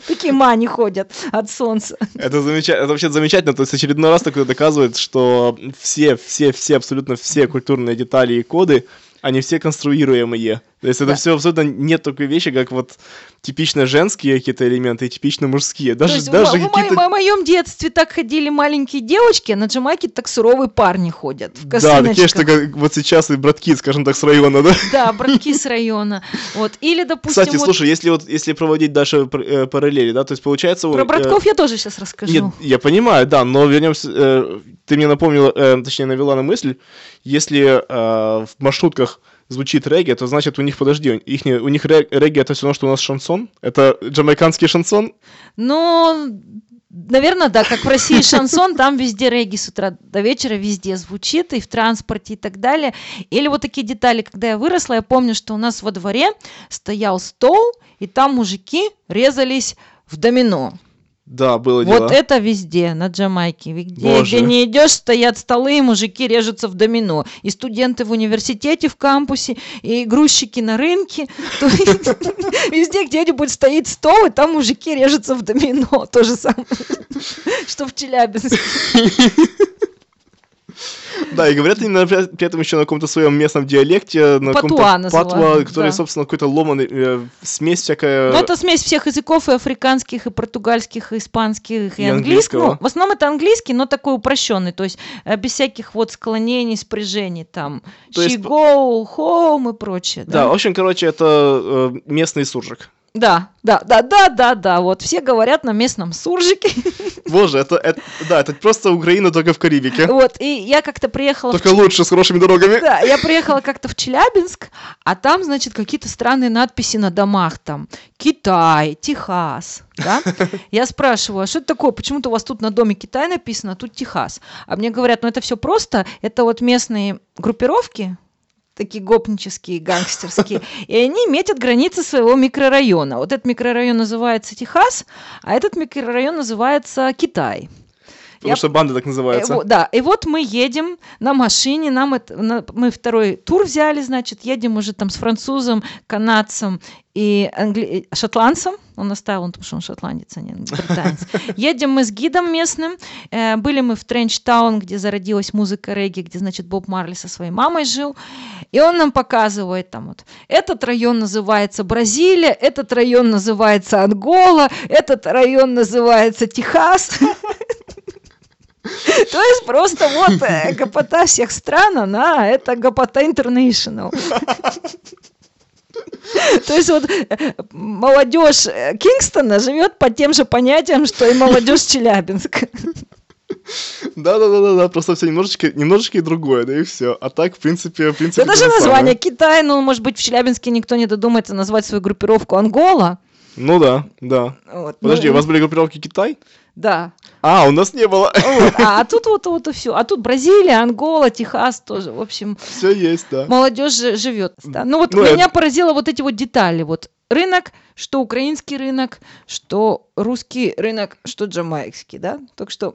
такие мани ходят от солнца. Это, замеча... это вообще замечательно, то есть очередной раз такое доказывает, что все, все, все, абсолютно все культурные детали и коды, они все конструируемые. То есть это Да. все абсолютно нет такой вещи, как вот типично женские какие-то элементы и типично мужские. Даже, То есть даже в, мо- в какие-то... мо- в моем детстве так ходили маленькие девочки, а на Джамайке так суровые парни ходят в Да, такие, что как вот сейчас и братки, скажем так, с района, да? Да, братки с района. Вот. Или, допустим, Кстати, вот слушай, если вот если проводить дальше э, параллели, да, то есть получается... про э, братков я тоже сейчас расскажу. Нет, я понимаю, да, но вернемся. э, ты мне напомнила, э, точнее, навела на мысль, если э, в маршрутках звучит регги, то значит у них, подожди, у них, у них ре- регги это все равно, что у нас шансон? Это джамайканский шансон? Ну, наверное, да, как в России шансон, там везде регги с утра до вечера везде звучит, и в транспорте и так далее. Или вот такие детали, когда я выросла, я помню, что у нас во дворе стоял стол, и там мужики резались в домино. Да, было дело. Вот это везде, на Джамайке. Где, Боже. где не идешь, стоят столы, и мужики режутся в домино. И студенты в университете, в кампусе, и грузчики на рынке. Везде где-нибудь стоит стол, и там мужики режутся в домино. То же самое, что в Челябинске. Да, и говорят они при этом еще на каком-то своем местном диалекте, на Патуа каком-то патуа, который, да. собственно, какой-то ломаный, э, смесь всякая. Ну, это смесь всех языков, и африканских, и португальских, и испанских, и, английского. Ну, в основном это английский, но такой упрощенный, то есть э, без всяких вот склонений, спряжений, там, То she есть- go home и прочее. Да, в общем, короче, это э, местный суржик. Да, да, да, да, да, да, вот все говорят на местном суржике. Боже, это, это- да, это просто Украина только в Карибике. Вот, и я как-то приехала... в Только лучше, с хорошими дорогами. Да, я приехала как-то в Челябинск, а там, значит, какие-то странные надписи на домах, там, Китай, Техас, да? Я спрашиваю, а что это такое? Почему-то у вас тут на доме Китай написано, а тут Техас. А мне говорят, ну это все просто, это вот местные группировки, такие гопнические, гангстерские, и они метят границы своего микрорайона. Вот этот микрорайон называется Техас, а этот микрорайон называется Китай. Потому Я- что банда так называется. Э, да, и вот мы едем на машине, нам это, на- мы второй тур взяли, значит, едем уже там с французом, канадцем и англи- шотландцем. Он оставил, потому что он шотландец, а не британец. Едем мы с гидом местным. Э, были мы в Тренчтаун, где зародилась музыка регги, где, значит, Боб Марли со своей мамой жил. И он нам показывает там вот, этот район называется Бразилия, этот район называется Ангола, этот район называется Техас. То есть просто вот э, гопота всех стран, она, это гопота international. То есть вот э, молодежь э, Кингстона живет по тем же понятиям, что и молодежь Челябинска. Да, да, да, да, да, просто все немножечко, немножечко и другое, да и все. А так, в принципе, в принципе. Да даже то же название. Китай, ну, может быть, в Челябинске никто не додумается назвать свою группировку Ангола. Ну да, да. Вот, Подожди, ну, у вас были группировки Китай? Да. А, у нас не было. Вот. А, а тут вот, вот и все. А тут Бразилия, Ангола, Техас тоже. В общем, Все есть, да. молодежь живет. Да. Ну вот Ну, меня это- поразило вот эти вот детали. Вот рынок, что украинский рынок, что русский рынок, что джамайский, да? Так что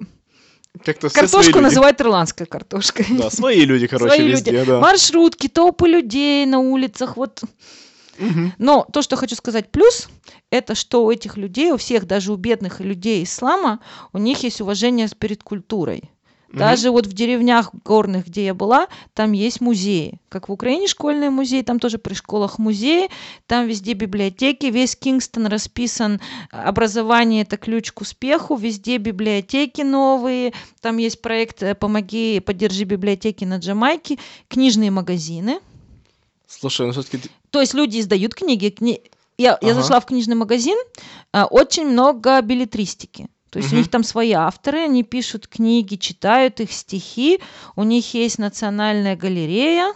Как-то картошку называют ирландской картошкой. Да, свои люди, короче, Свои везде, люди. да. Маршрутки, толпы людей на улицах, вот. Но то, что хочу сказать плюс, это что у этих людей, у всех, даже у бедных людей ислама, у них есть уважение перед культурой. Даже вот в деревнях горных, где я была, там есть музеи. Как в Украине школьные музеи, там тоже при школах музеи, там везде библиотеки, весь Кингстон расписан. Образование – это ключ к успеху, везде библиотеки новые, там есть проект «Помоги, поддержи библиотеки на Джамайке», книжные магазины. Слушай, ну все-таки То есть люди издают книги. кни- Я, я Ага. зашла в книжный магазин, а, очень много билетристики. То есть у Мгм. них там свои авторы, они пишут книги, читают их стихи, у них есть национальная галерея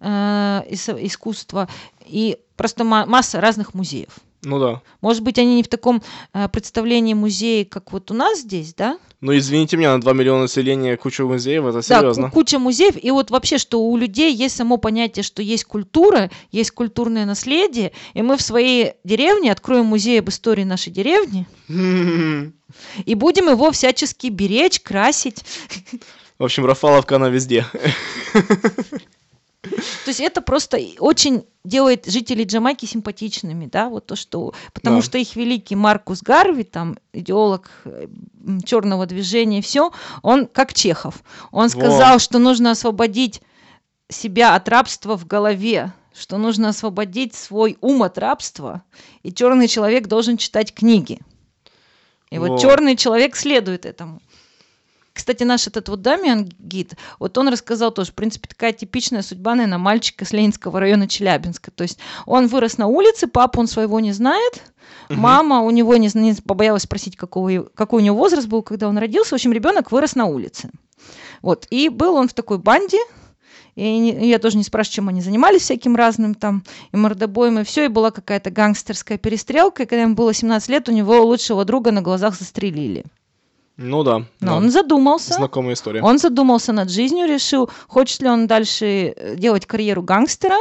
э, ис- искусства и просто ма- масса разных музеев. Ну да. Может быть, они не в таком э, представлении музея, как вот у нас здесь, да? Ну, извините меня, на 2 миллиона населения куча музеев, это Да, серьезно. ку- куча музеев. И вот вообще, что у людей есть само понятие, что есть культура, есть культурное наследие, и мы в своей деревне откроем музей об истории нашей деревни и будем его всячески беречь, красить. В общем, Рафаловка, она везде. То есть это просто очень делает жителей Джамайки симпатичными, да, вот то, что... Потому Да. что их великий Маркус Гарви, там, идеолог черного движения, все, он как Чехов. Он сказал, что нужно освободить себя от рабства в голове, что нужно освободить свой ум от рабства, и черный человек должен читать книги. И вот Во. черный человек следует этому. Кстати, наш этот вот Дамиан гид, вот он рассказал тоже, в принципе, такая типичная судьба, наверное, мальчика с Ленинского района Челябинска. То есть он вырос на улице, папу он своего не знает, мама у него не, не побоялась спросить, какого, какой у него возраст был, когда он родился. В общем, ребенок вырос на улице. Вот, и был он в такой банде, и не- я тоже не спрашиваю, чем они занимались всяким разным там, и мордобоем, и все, и была какая-то гангстерская перестрелка, и когда ему было 17 лет, у него лучшего друга на глазах застрелили. Ну да. Но да. он задумался. Знакомая история. Он задумался над жизнью, решил, хочет ли он дальше э, делать карьеру гангстера.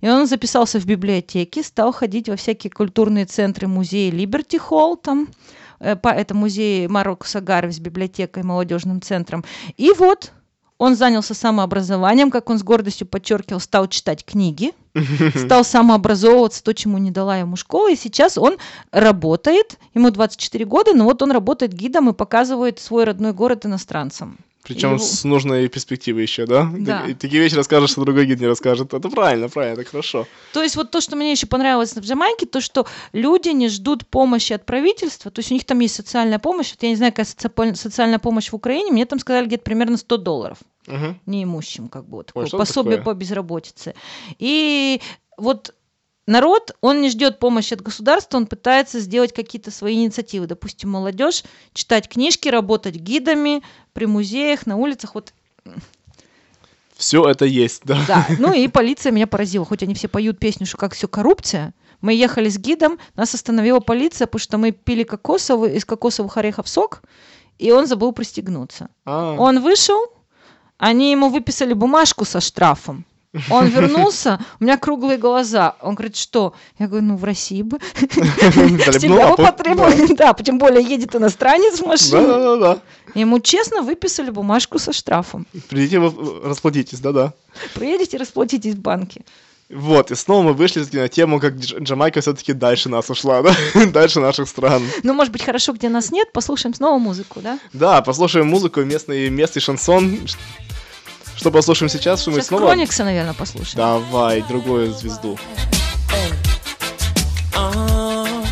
И он записался в библиотеки, стал ходить во всякие культурные центры, музеи Либерти Холл, там, э, это музей Марокко Гарви с библиотекой, молодежным центром. И вот он занялся самообразованием, как он с гордостью подчеркивал, стал читать книги, стал самообразовываться, то, чему не дала ему школа, и сейчас он работает, ему 24 года, но вот он работает гидом и показывает свой родной город иностранцам. Причем Его- с нужной перспективой еще, да? Да. И такие вещи расскажешь, что другой гид не расскажет. Это правильно, правильно, это хорошо. То есть вот то, что мне еще понравилось в Джамайке, то, что люди не ждут помощи от правительства, то есть у них там есть социальная помощь, вот я не знаю, какая соци- социальная помощь в Украине, мне там сказали где-то примерно 100 долларов Мгм. неимущим, как бы вот такое что пособие такое? по безработице. И вот народ, он не ждет помощи от государства, он пытается сделать какие-то свои инициативы. Допустим, молодежь, читать книжки, работать гидами при музеях, на улицах. Вот Все это есть, да. Да, ну и полиция меня поразила, хоть они все поют песню, что как все коррупция. Мы ехали с гидом, нас остановила полиция, потому что мы пили кокосовый, из кокосовых орехов сок, и он забыл пристегнуться. А, Он вышел, они ему выписали бумажку со штрафом. Он вернулся, у меня круглые глаза. Он говорит, что? Я говорю, ну в России бы. бы Тебя лапу. потребовали. Да, тем более едет иностранец в машине. Да-да-да. Ему честно выписали бумажку со штрафом. Придите, вы расплатитесь, да-да. Приедете, расплатитесь в банке. Вот, и снова мы вышли на тему, как Дж- Джамайка все-таки дальше нас ушла, да? дальше наших стран. Ну, может быть, хорошо, где нас нет, послушаем снова музыку, да? Да, послушаем музыку, местный, местный шансон. Что послушаем сейчас? Что мы Сейчас снова... Кроникса, наверное, послушаем. Давай, другую звезду. Uh,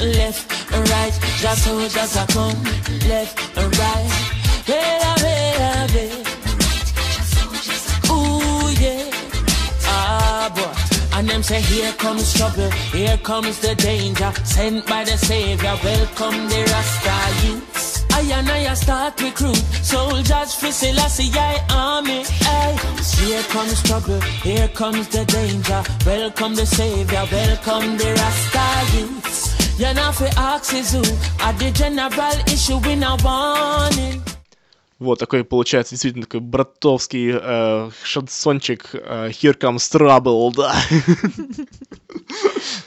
left and right, just soldiers are come left and right. Say here comes trouble, here comes the danger, sent by the Savior. Welcome the Rasta youths. I and I start recruit soldiers for Selassie I army. Aye. Here comes trouble, here comes the danger. Welcome the Savior, welcome the Rasta youths. You're not for axes who are the general issue in a warning. Вот такой получается действительно такой братовский э, шансончик э, Here Comes Trouble, да.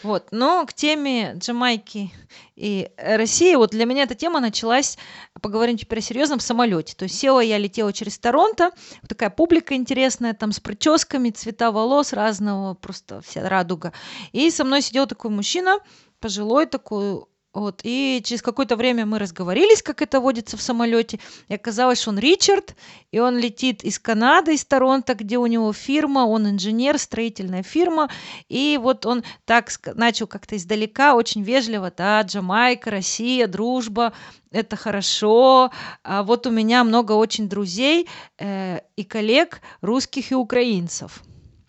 Вот, но к теме Джамайки и России, вот для меня эта тема началась, поговорим теперь о серьезном, самолете. То есть села я, летела через Торонто, такая публика интересная, там с прическами, цвета волос разного, просто вся радуга. И со мной сидел такой мужчина, пожилой такой, вот, и через какое-то время мы разговорились, как это водится в самолете, и оказалось, что он Ричард, и он летит из Канады, из Торонто, где у него фирма, он инженер, строительная фирма, и вот он так начал как-то издалека, очень вежливо, да, Джамайка, Россия, дружба, это хорошо, а вот у меня много очень друзей э, и коллег русских и украинцев.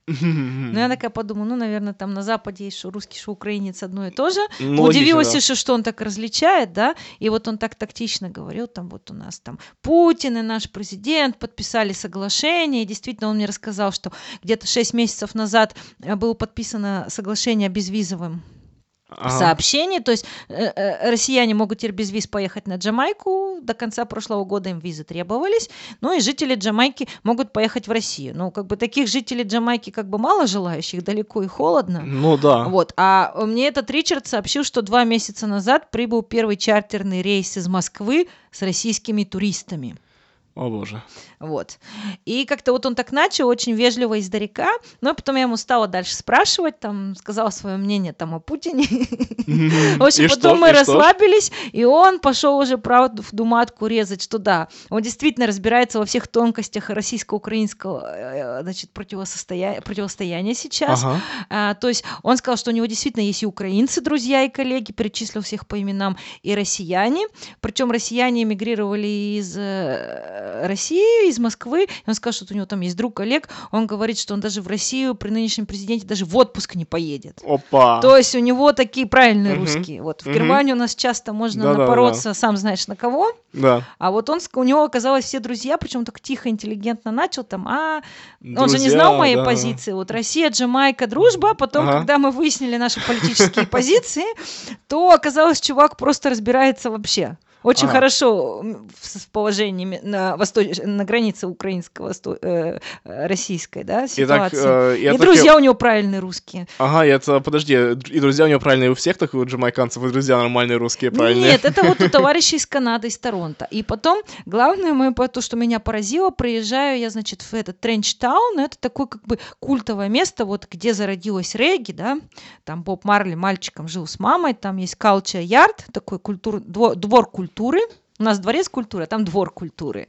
Ну, я такая подумала, ну, наверное, там на Западе есть что русский, что украинец одно и то же. Ну, Удивилась, еще, что он так различает, да, и вот он так тактично говорил, там вот у нас там Путин и наш президент подписали соглашение, и действительно он мне рассказал, что где-то 6 месяцев назад э, было подписано соглашение о безвизовом Ага. сообщении. То есть э, э, россияне могут теперь без виз поехать на Джамайку. До конца прошлого года им визы требовались. Ну и жители Джамайки могут поехать в Россию. Ну, как бы таких жителей Джамайки как бы мало желающих, далеко и холодно. Ну да. Вот. А мне этот Ричард сообщил, что два месяца назад прибыл первый чартерный рейс из Москвы с российскими туристами. О боже. Вот. И как-то вот он так начал, очень вежливо издалека, но потом я ему стала дальше спрашивать, там, сказала свое мнение там о Путине. В общем, потом мы расслабились, и он пошел уже правду в думатку резать, что да, он действительно разбирается во всех тонкостях российско-украинского э, значит, противостоя- противостояния сейчас. А, то есть он сказал, что у него действительно есть и украинцы, друзья и коллеги, перечислил всех по именам, и россияне. Причем россияне эмигрировали из э, России, из Москвы. И он сказал, что у него там есть друг Олег. Он говорит, что он даже в Россию при нынешнем президенте даже в отпуск не поедет. Опа. То есть у него такие правильные Мгм. русские. Вот в Мгм. Германии у нас часто можно Да-да-да. напороться, сам знаешь на кого. Да. А вот он, у него оказалось все друзья, причем так тихо, интеллигентно начал там, а он же не Друзья, знал моей да. позиции. Вот Россия, Джамайка, дружба. Потом, Ага. когда мы выяснили наши политические позиции, то оказалось, чувак просто разбирается вообще. Очень Ага. хорошо в с- положении на, восточ... на границе украинского, восто- э, э, российской да, И так, ситуации. э, и так друзья у него правильные русские. Ага, это, подожди, и друзья у него правильные у всех таких вот джамайканцев, и друзья нормальные русские, правильные? Нет, это вот у товарищей из Канады, из Торонто. И потом, главное, по- то, что меня поразило, приезжаю я, значит, в этот Тренчтаун, это такое как бы культовое место, вот где зародилась регги, да, там Боб Марли мальчиком жил с мамой, там есть Culture Yard, такой культур, двор, двор культуры, у нас дворец культуры, а там двор культуры.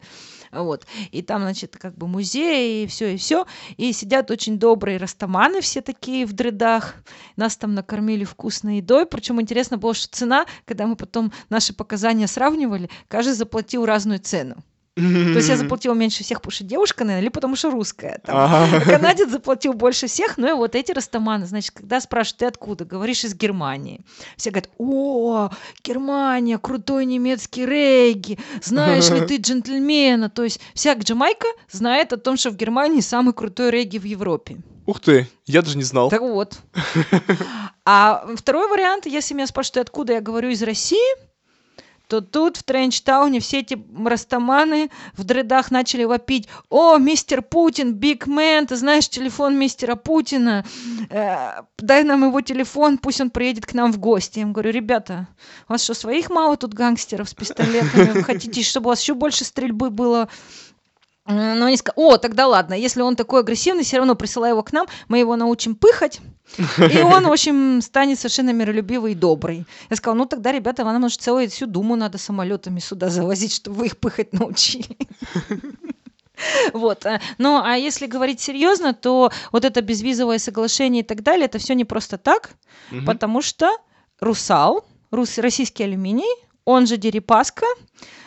Вот. И там, значит, как бы музей, и все, и все. И сидят очень добрые растаманы все такие в дредах. Нас там накормили вкусной едой. Причем интересно было, что цена, когда мы потом наши показания сравнивали, каждый заплатил разную цену. То есть я заплатила меньше всех, потому что девушка, наверное, или потому что русская. Там. Ага. Канадец заплатил больше всех, ну и вот эти растаманы, значит, когда спрашивают, ты откуда? Говоришь, из Германии. Все говорят, о, Германия, крутой немецкий регги, знаешь ли ты джентльмена? То есть вся Джамайка знает о том, что в Германии самый крутой регги в Европе. Ух ты, я даже не знал. Так вот. А второй вариант, если меня спрашивают, откуда я говорю из России, то тут в Тренчтауне все эти растаманы в дредах начали вопить «О, мистер Путин, биг мэн, ты знаешь телефон мистера Путина? Э, дай нам его телефон, пусть он приедет к нам в гости». Я им говорю «Ребята, у вас что, своих мало тут гангстеров с пистолетами? Вы хотите, чтобы у вас еще больше стрельбы было?» М, Ну, они сказали, о, тогда ладно, если он такой агрессивный, все равно присылай его к нам, мы его научим пыхать, и он, в общем, станет совершенно миролюбивый и добрый. Я сказала, ну тогда, ребята, нам может целую всю думу надо самолетами сюда завозить, чтобы вы их пыхать научили. Вот. а, Ну, а если говорить серьезно, то вот это безвизовое соглашение и так далее, это все не просто так, Мгм. потому что Русал, рус, российский алюминий, он же Дерипаска,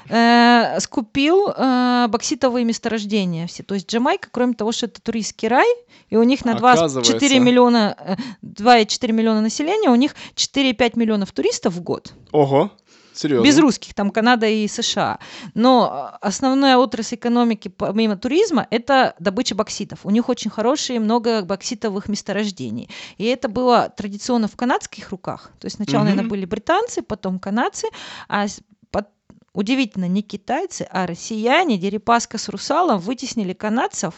э, скупил э, бокситовые месторождения все. То есть Джамайка, кроме того, что это туристский рай, и у них на 2,4 Оказывается. миллиона, э, 2,4 миллиона населения, у них 4-5 миллионов туристов в год. Ого, серьезно. Без русских, там Канада и США. Но э, основная отрасль экономики, помимо туризма, это добыча бокситов. У них очень хорошие много бокситовых месторождений. И это было традиционно в канадских руках. То есть сначала, Мгм. наверное, были британцы, потом канадцы, а удивительно, не китайцы, а россияне, Дерипаска с Русалом вытеснили канадцев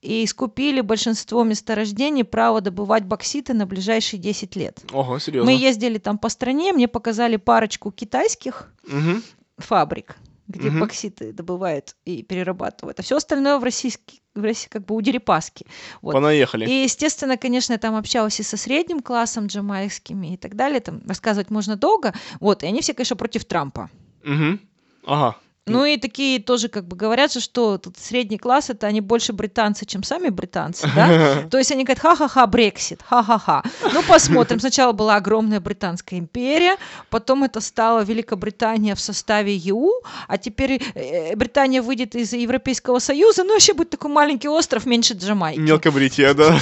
и скупили большинство месторождений право добывать бокситы на ближайшие 10 лет. Ого, серьезно. Мы ездили там по стране, мне показали парочку китайских Мгм. фабрик, где Мгм. бокситы добывают и перерабатывают, а все остальное в российский, в России, как бы у Дерипаски. Вот. Понаехали. И, естественно, конечно, я там общалась и со средним классом джамайскими и так далее, там рассказывать можно долго, вот, и они все, конечно, против Трампа. Мгм. Ага. Ну и такие тоже как бы говорят, же, что тут средний класс это они больше британцы, чем сами британцы, да? То есть они говорят, ха-ха-ха, Брексит, ха-ха-ха. Ну посмотрим. Сначала была огромная британская империя, потом это стала Великобритания в составе ЕУ, а теперь э, Британия выйдет из Европейского Союза, ну вообще будет такой маленький остров меньше Джамайки. Мелкобрития, да.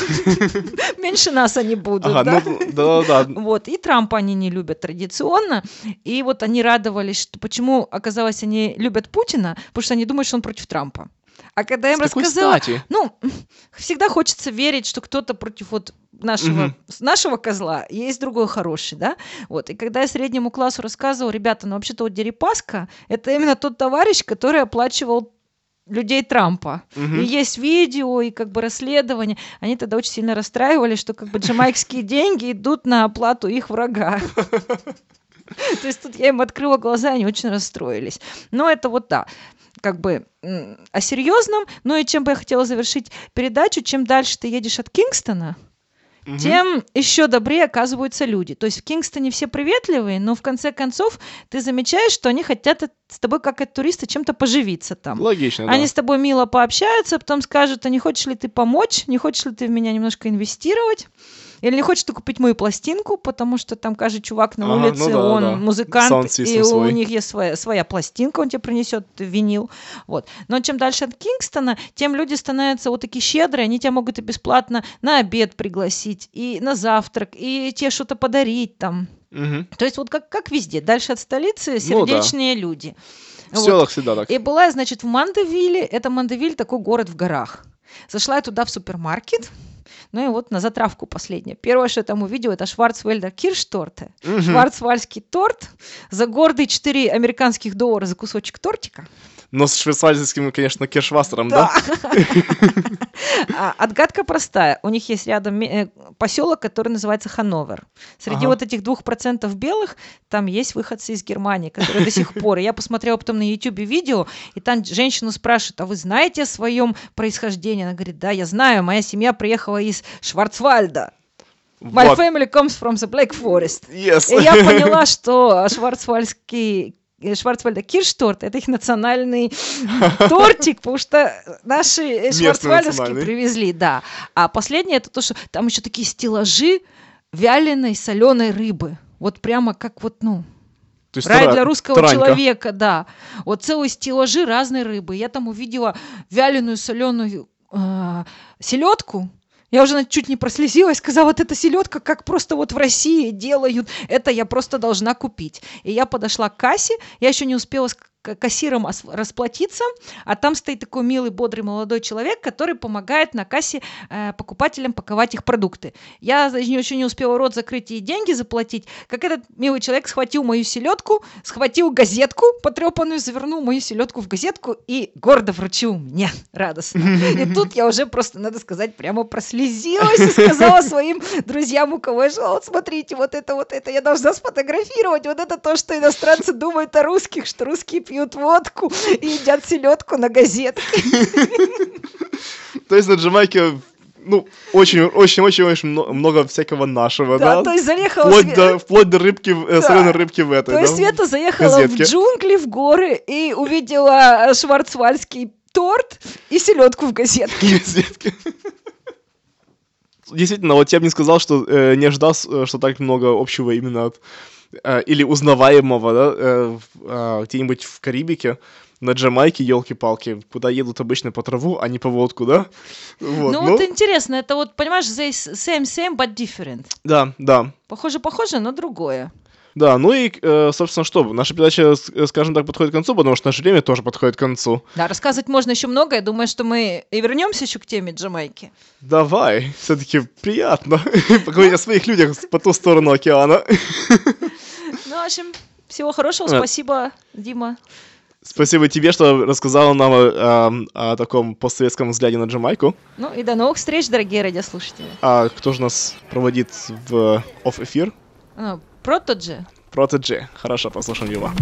Меньше нас они будут, Ага, да? ну, да-да-да. Вот, и Трампа они не любят традиционно, и вот они радовались, что почему, оказалось, они любят Путина, потому что они думают, что он против Трампа. А когда я им С рассказала, стати? ну, всегда хочется верить, что кто-то против вот нашего, с нашего козла, есть другой хороший, да, вот, и когда я среднему классу рассказывала, ребята, ну, вообще-то вот Дерипаска, это именно тот товарищ, который оплачивал людей Трампа. Мгм. И есть видео, и как бы расследование. Они тогда очень сильно расстраивались, что как бы джамайкские деньги идут на оплату их врага. То есть тут я им открыла глаза, они очень расстроились. Но это вот да, как бы о серьезном. Ну и чем бы я хотела завершить передачу, чем дальше ты едешь от Кингстона, Мгм. тем еще добрее оказываются люди. То есть в Кингстоне все приветливые, но в конце концов ты замечаешь, что они хотят от- с тобой, как от туриста, чем-то поживиться там. Логично, да. Они с тобой мило пообщаются, потом скажут, а не хочешь ли ты помочь, не хочешь ли ты в меня немножко инвестировать, или не хочешь ты купить мою пластинку, потому что там каждый чувак на Ага, ну улице, да, он да. музыкант, и у свой. них есть своя, своя пластинка, он тебе принесет винил. Вот. Но чем дальше от Кингстона, тем люди становятся вот такие щедрые, они тебя могут и бесплатно на обед пригласить, и на завтрак, и тебе что-то подарить там. Мгм. То есть вот как, как везде, дальше от столицы Ну да. сердечные люди. В Вот. селах всегда так. И была я, значит, в Мандевиле. Это Мандевиль, такой город в горах. Зашла я туда в супермаркет. Ну и вот на затравку последнее. Первое, что я там увидела, это Шварцвельдер Киршторте. Мгм. Шварцвальдский торт за гордые 4 американских доллара за кусочек тортика. Но с швейцарским, конечно, кешвастером, да? А, Отгадка простая. У них есть рядом поселок, который называется Хановер. Среди вот этих двух процентов белых там есть выходцы из Германии, которые до сих пор. Я посмотрела потом на YouTube видео, и там женщину спрашивают, а вы знаете о своем происхождении? Она говорит, да, я знаю, моя семья приехала из Шварцвальда. My Вот. family comes from the Black Forest. Yes. И я поняла, что шварцвальдский э, Шварцвальда Киршторт это их национальный тортик, потому что наши э, шварцвальдовские привезли, да. А последнее это то, что там еще такие стеллажи вяленой соленой рыбы. Вот прямо как вот, ну, То есть Рай тара- для русского таранька. человека, да. Вот целые стеллажи разной рыбы. Я там увидела вяленую соленую селедку. Я уже чуть не прослезилась, сказала, вот эта селедка, как просто вот в России делают, это я просто должна купить. И я подошла к кассе, я еще не успела кассиром расплатиться, а там стоит такой милый, бодрый молодой человек, который помогает на кассе э, покупателям паковать их продукты. Я еще не успела рот закрыть и деньги заплатить, как этот милый человек схватил мою селедку, схватил газетку потрепанную, завернул мою селедку в газетку и гордо вручил мне радостно. И тут я уже просто, надо сказать, прямо прослезилась и сказала своим друзьям, у кого я жила, вот смотрите, вот это, вот это, я должна сфотографировать, вот это то, что иностранцы думают о русских, что русские пьют водку и едят селедку на газетке. То есть на Джамайке, ну, очень-очень-очень много всякого нашего, Да, да? то есть заехала Вплоть Све- до, вплоть до рыбки, э, Да. соленой рыбки в этой, То есть да? Света заехала газетке. в джунгли, в горы и увидела э, шварцвальдский торт и селедку в газетке. Газетки. Действительно, вот я бы не сказал, что э, не ожидал, э, что так много общего именно от э, или узнаваемого, да, э, а, где-нибудь в Карибике, на Джамайке, елки-палки, куда едут обычно по траву, а не по водку, да? Вот, Ну вот интересно, это вот, понимаешь, same, same, but different. да, да. Похоже-похоже, но другое. Да, ну и, э, собственно, что, наша передача, э, скажем так, подходит к концу, потому что наше время тоже подходит к концу. Да, рассказывать можно еще много. Я думаю, что мы и вернемся еще к теме Джамайки. Давай, все-таки приятно поговорить о своих людях по ту сторону океана. Ну, в общем, всего хорошего. Спасибо, Дима. Спасибо тебе, что рассказала нам о, эм, о таком постсоветском взгляде на Джамайку. Ну и до новых встреч, дорогие радиослушатели. А кто же нас проводит в оф-эфир? Протоджи. Протеджи. Хорошо, послушаем его.